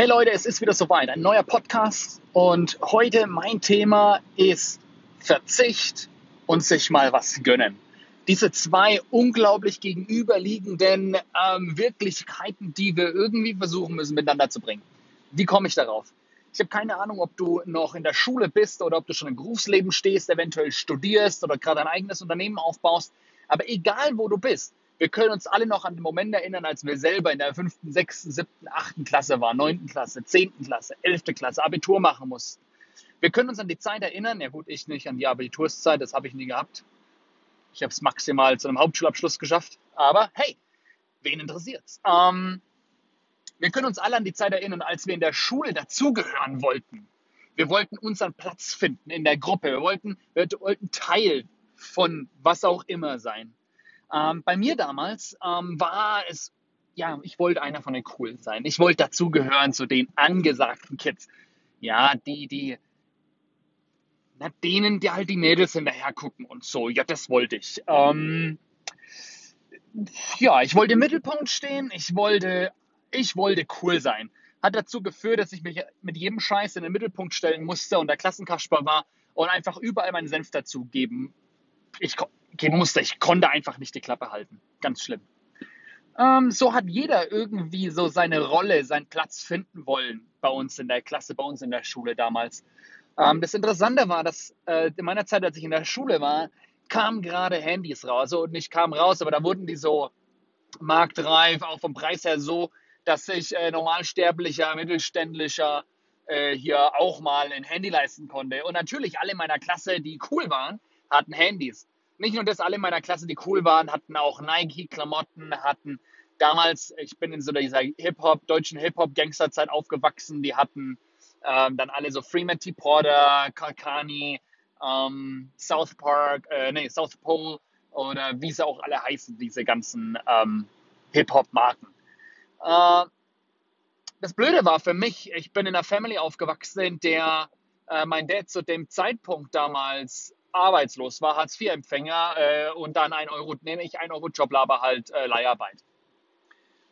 Hey Leute, es ist wieder soweit, ein neuer Podcast und heute mein Thema ist Verzicht und sich mal was gönnen. Diese zwei unglaublich gegenüberliegenden ähm, Wirklichkeiten, die wir irgendwie versuchen müssen miteinander zu bringen. Wie komme ich darauf? Ich habe keine Ahnung, ob du noch in der Schule bist oder ob du schon im Berufsleben stehst, eventuell studierst oder gerade ein eigenes Unternehmen aufbaust. Aber egal, wo du bist, wir können uns alle noch an den Moment erinnern, als wir selber in der fünften, sechsten, siebten, achten Klasse waren, neunten Klasse, zehnten Klasse, elfte Klasse, Abitur machen mussten. Wir können uns an die Zeit erinnern, ja gut, ich nicht an die Abiturszeit, das habe ich nie gehabt. Ich habe es maximal zu einem Hauptschulabschluss geschafft. Aber hey, wen interessiert's? Ähm, wir können uns alle an die Zeit erinnern, als wir in der Schule dazugehören wollten. Wir wollten unseren Platz finden in der Gruppe. Wir wollten, wir wollten Teil von was auch immer sein. Ähm, bei mir damals ähm, war es, ja, ich wollte einer von den Coolen sein. Ich wollte dazugehören zu den angesagten Kids. Ja, die, die, na, denen, die halt die Mädels hinterher gucken und so. Ja, das wollte ich. Ähm, ja, ich wollte im Mittelpunkt stehen. Ich wollte, ich wollte cool sein. Hat dazu geführt, dass ich mich mit jedem Scheiß in den Mittelpunkt stellen musste und der Klassenkasper war und einfach überall meinen Senf dazugeben. Ich, geben musste. Ich konnte einfach nicht die Klappe halten. Ganz schlimm. Ähm, so hat jeder irgendwie so seine Rolle, seinen Platz finden wollen bei uns in der Klasse, bei uns in der Schule damals. Ähm, das Interessante war, dass äh, in meiner Zeit, als ich in der Schule war, kamen gerade Handys raus. Also nicht kamen raus, aber da wurden die so marktreif, auch vom Preis her so, dass sich äh, normalsterblicher, mittelständischer äh, hier auch mal ein Handy leisten konnte. Und natürlich alle in meiner Klasse, die cool waren, hatten Handys nicht nur das, alle in meiner Klasse, die cool waren, hatten auch Nike-Klamotten, hatten damals, ich bin in so dieser Hip-Hop, deutschen Hip-Hop-Gangsterzeit aufgewachsen, die hatten ähm, dann alle so Freeman T. Porter, Kalkani, ähm, South Park, äh, nee, South Pole oder wie sie auch alle heißen, diese ganzen ähm, Hip-Hop-Marken. Äh, das Blöde war für mich, ich bin in einer Family aufgewachsen, in der äh, mein Dad zu dem Zeitpunkt damals arbeitslos war, Hartz-IV-Empfänger äh, und dann ein Euro, nenne ich ein Euro Joblaber halt äh, Leiharbeit.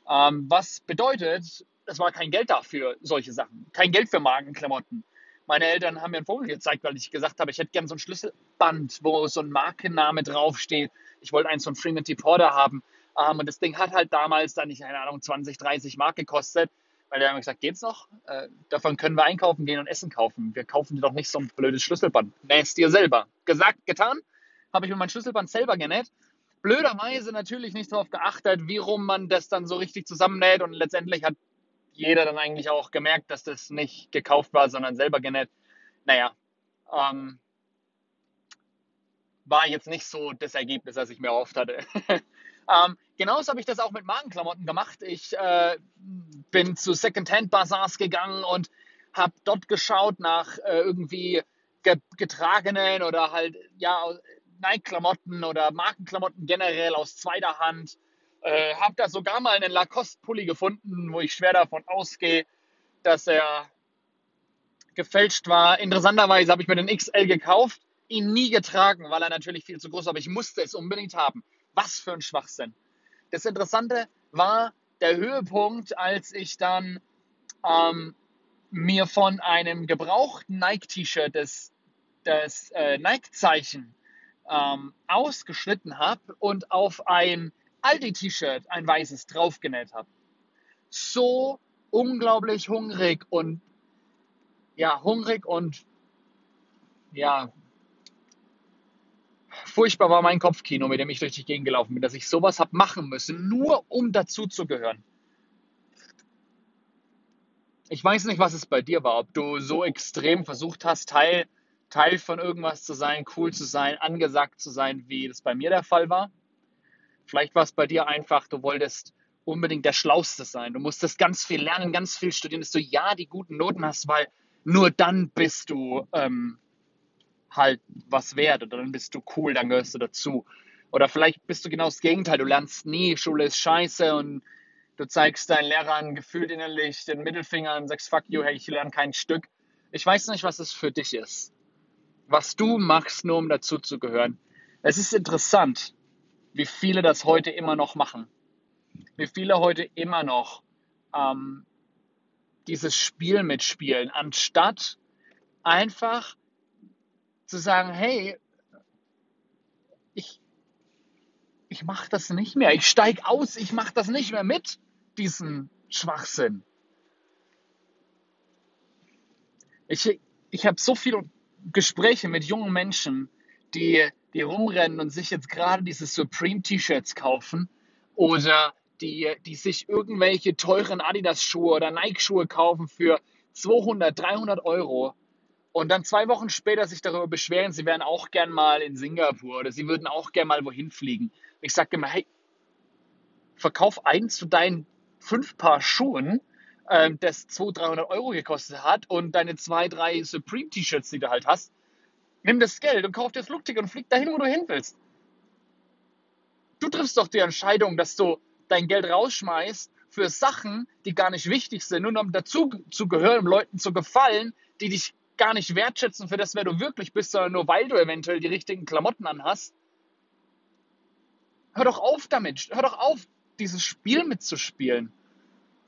Ähm, was bedeutet, es war kein Geld dafür, solche Sachen. Kein Geld für Markenklamotten. Meine Eltern haben mir ein Foto gezeigt, weil ich gesagt habe, ich hätte gerne so ein Schlüsselband, wo so ein Markenname draufsteht. Ich wollte eins von Freeman T. Porter haben. Ähm, und das Ding hat halt damals dann, ich keine Ahnung, 20, 30 Mark gekostet. Weil der haben gesagt, geht's noch? Äh, davon können wir einkaufen gehen und Essen kaufen. Wir kaufen dir doch nicht so ein blödes Schlüsselband. Nähst dir selber. Gesagt, getan. Habe ich mir mein Schlüsselband selber genäht. Blöderweise natürlich nicht darauf geachtet, wie rum man das dann so richtig zusammennäht. Und letztendlich hat jeder dann eigentlich auch gemerkt, dass das nicht gekauft war, sondern selber genäht. Naja, ähm, war jetzt nicht so das Ergebnis, das ich mir erhofft hatte. ähm, genauso habe ich das auch mit Magenklamotten gemacht. Ich äh, bin zu Secondhand-Bazars gegangen und habe dort geschaut nach äh, irgendwie getragenen oder halt ja Nike-Klamotten oder Markenklamotten generell aus zweiter Hand. Äh, habe da sogar mal einen Lacoste-Pulli gefunden, wo ich schwer davon ausgehe, dass er gefälscht war. Interessanterweise habe ich mir den XL gekauft, ihn nie getragen, weil er natürlich viel zu groß war, aber ich musste es unbedingt haben. Was für ein Schwachsinn. Das Interessante war, der Höhepunkt, als ich dann ähm, mir von einem gebrauchten Nike-T-Shirt das, das äh, Nike-Zeichen ähm, ausgeschnitten habe und auf ein Aldi-T-Shirt, ein weißes, draufgenäht habe. So unglaublich hungrig und ja, hungrig und ja, furchtbar war mein Kopfkino, mit dem ich durch die Gegend gelaufen bin, dass ich sowas habe machen müssen, nur um dazuzugehören. Ich weiß nicht, was es bei dir war, ob du so extrem versucht hast, Teil, Teil von irgendwas zu sein, cool zu sein, angesagt zu sein, wie das bei mir der Fall war. Vielleicht war es bei dir einfach, du wolltest unbedingt der Schlauste sein. Du musstest ganz viel lernen, ganz viel studieren, dass du ja die guten Noten hast, weil nur dann bist du ähm, halt was wert oder dann bist du cool, dann gehörst du dazu. Oder vielleicht bist du genau das Gegenteil, du lernst nie, Schule ist scheiße und du zeigst deinen Lehrern gefühlt innerlich den Mittelfinger und sagst, fuck you, hey, ich lerne kein Stück. Ich weiß nicht, was es für dich ist. Was du machst, nur um dazu zu gehören. Es ist interessant, wie viele das heute immer noch machen. Wie viele heute immer noch ähm, dieses Spiel mitspielen, anstatt einfach zu sagen, hey, ich, ich mache das nicht mehr, ich steige aus, ich mache das nicht mehr mit, diesen Schwachsinn. Ich, ich habe so viele Gespräche mit jungen Menschen, die, die rumrennen und sich jetzt gerade diese Supreme-T-Shirts kaufen oder die, die sich irgendwelche teuren Adidas-Schuhe oder Nike-Schuhe kaufen für 200, 300 Euro und dann zwei Wochen später sich darüber beschweren, sie wären auch gern mal in Singapur oder sie würden auch gern mal wohin fliegen. Ich sage immer, hey, verkauf eins zu deinen fünf Paar Schuhen, ähm, das 200, 300 Euro gekostet hat und deine zwei, drei Supreme-T-Shirts, die du halt hast, nimm das Geld und kauf dir das Flugticket und flieg dahin, wo du hin willst. Du triffst doch die Entscheidung, dass du dein Geld rausschmeißt für Sachen, die gar nicht wichtig sind, nur um dazu zu gehören, um Leuten zu gefallen, die dich gar nicht wertschätzen für das, wer du wirklich bist, sondern nur weil du eventuell die richtigen Klamotten anhast. Hör doch auf damit. Hör doch auf, dieses Spiel mitzuspielen.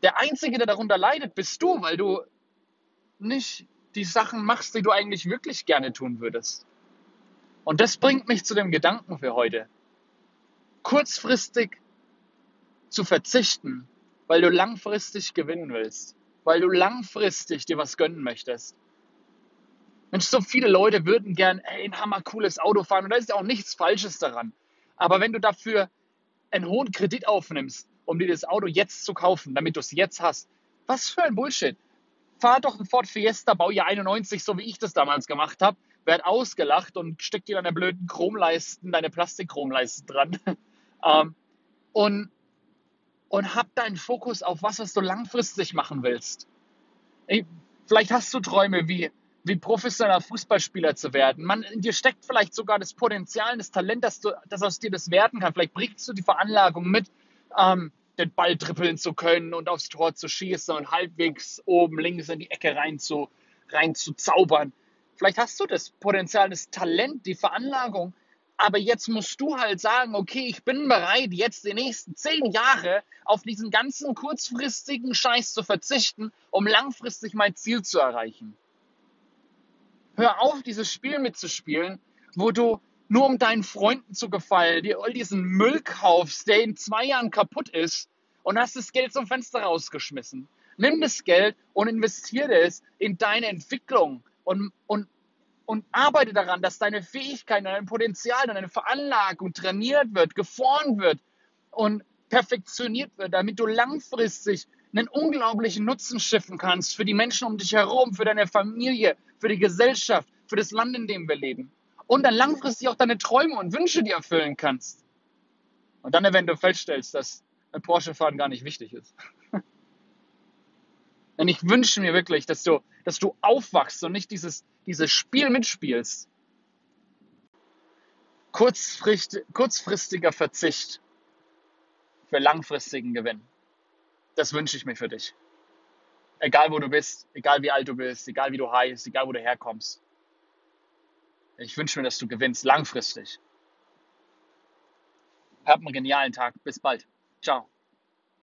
Der Einzige, der darunter leidet, bist du, weil du nicht die Sachen machst, die du eigentlich wirklich gerne tun würdest. Und das bringt mich zu dem Gedanken für heute. Kurzfristig zu verzichten, weil du langfristig gewinnen willst, weil du langfristig dir was gönnen möchtest. Mensch, so viele Leute würden gern ey, ein hammer cooles Auto fahren und da ist ja auch nichts Falsches daran. Aber wenn du dafür einen hohen Kredit aufnimmst, um dir das Auto jetzt zu kaufen, damit du es jetzt hast, was für ein Bullshit. Fahr doch ein Ford Fiesta Baujahr 91, so wie ich das damals gemacht habe, werd ausgelacht und steck dir deine blöden Chromleisten, deine Plastikchromleisten dran. ähm, und, und hab deinen Fokus auf was, was du langfristig machen willst. Vielleicht hast du Träume wie wie professioneller Fußballspieler zu werden. Man, in dir steckt vielleicht sogar das Potenzial, das Talent, dass, du, dass aus dir das werden kann. Vielleicht bringst du die Veranlagung mit, ähm, den Ball trippeln zu können und aufs Tor zu schießen und halbwegs oben links in die Ecke rein zu, rein zu zaubern. Vielleicht hast du das Potenzial, das Talent, die Veranlagung, aber jetzt musst du halt sagen, okay, ich bin bereit, jetzt die nächsten zehn Jahre auf diesen ganzen kurzfristigen Scheiß zu verzichten, um langfristig mein Ziel zu erreichen. Hör auf, dieses Spiel mitzuspielen, wo du nur um deinen Freunden zu gefallen, dir all diesen Müll kaufst, der in zwei Jahren kaputt ist und hast das Geld zum Fenster rausgeschmissen. Nimm das Geld und investiere es in deine Entwicklung und, und, und arbeite daran, dass deine Fähigkeiten, dein Potenzial, deine Veranlagung trainiert wird, geformt wird und perfektioniert wird, damit du langfristig einen unglaublichen Nutzen schiffen kannst für die Menschen um dich herum, für deine Familie, für die Gesellschaft, für das Land, in dem wir leben. Und dann langfristig auch deine Träume und Wünsche dir erfüllen kannst. Und dann eventuell feststellst, dass ein Porsche-Fahren gar nicht wichtig ist. Denn ich wünsche mir wirklich, dass du, dass du aufwachst und nicht dieses, dieses Spiel mitspielst. Kurzfristig, kurzfristiger Verzicht für langfristigen Gewinn. Das wünsche ich mir für dich. Egal wo du bist, egal wie alt du bist, egal wie du heißt, egal wo du herkommst. Ich wünsche mir, dass du gewinnst langfristig. Hab einen genialen Tag. Bis bald. Ciao.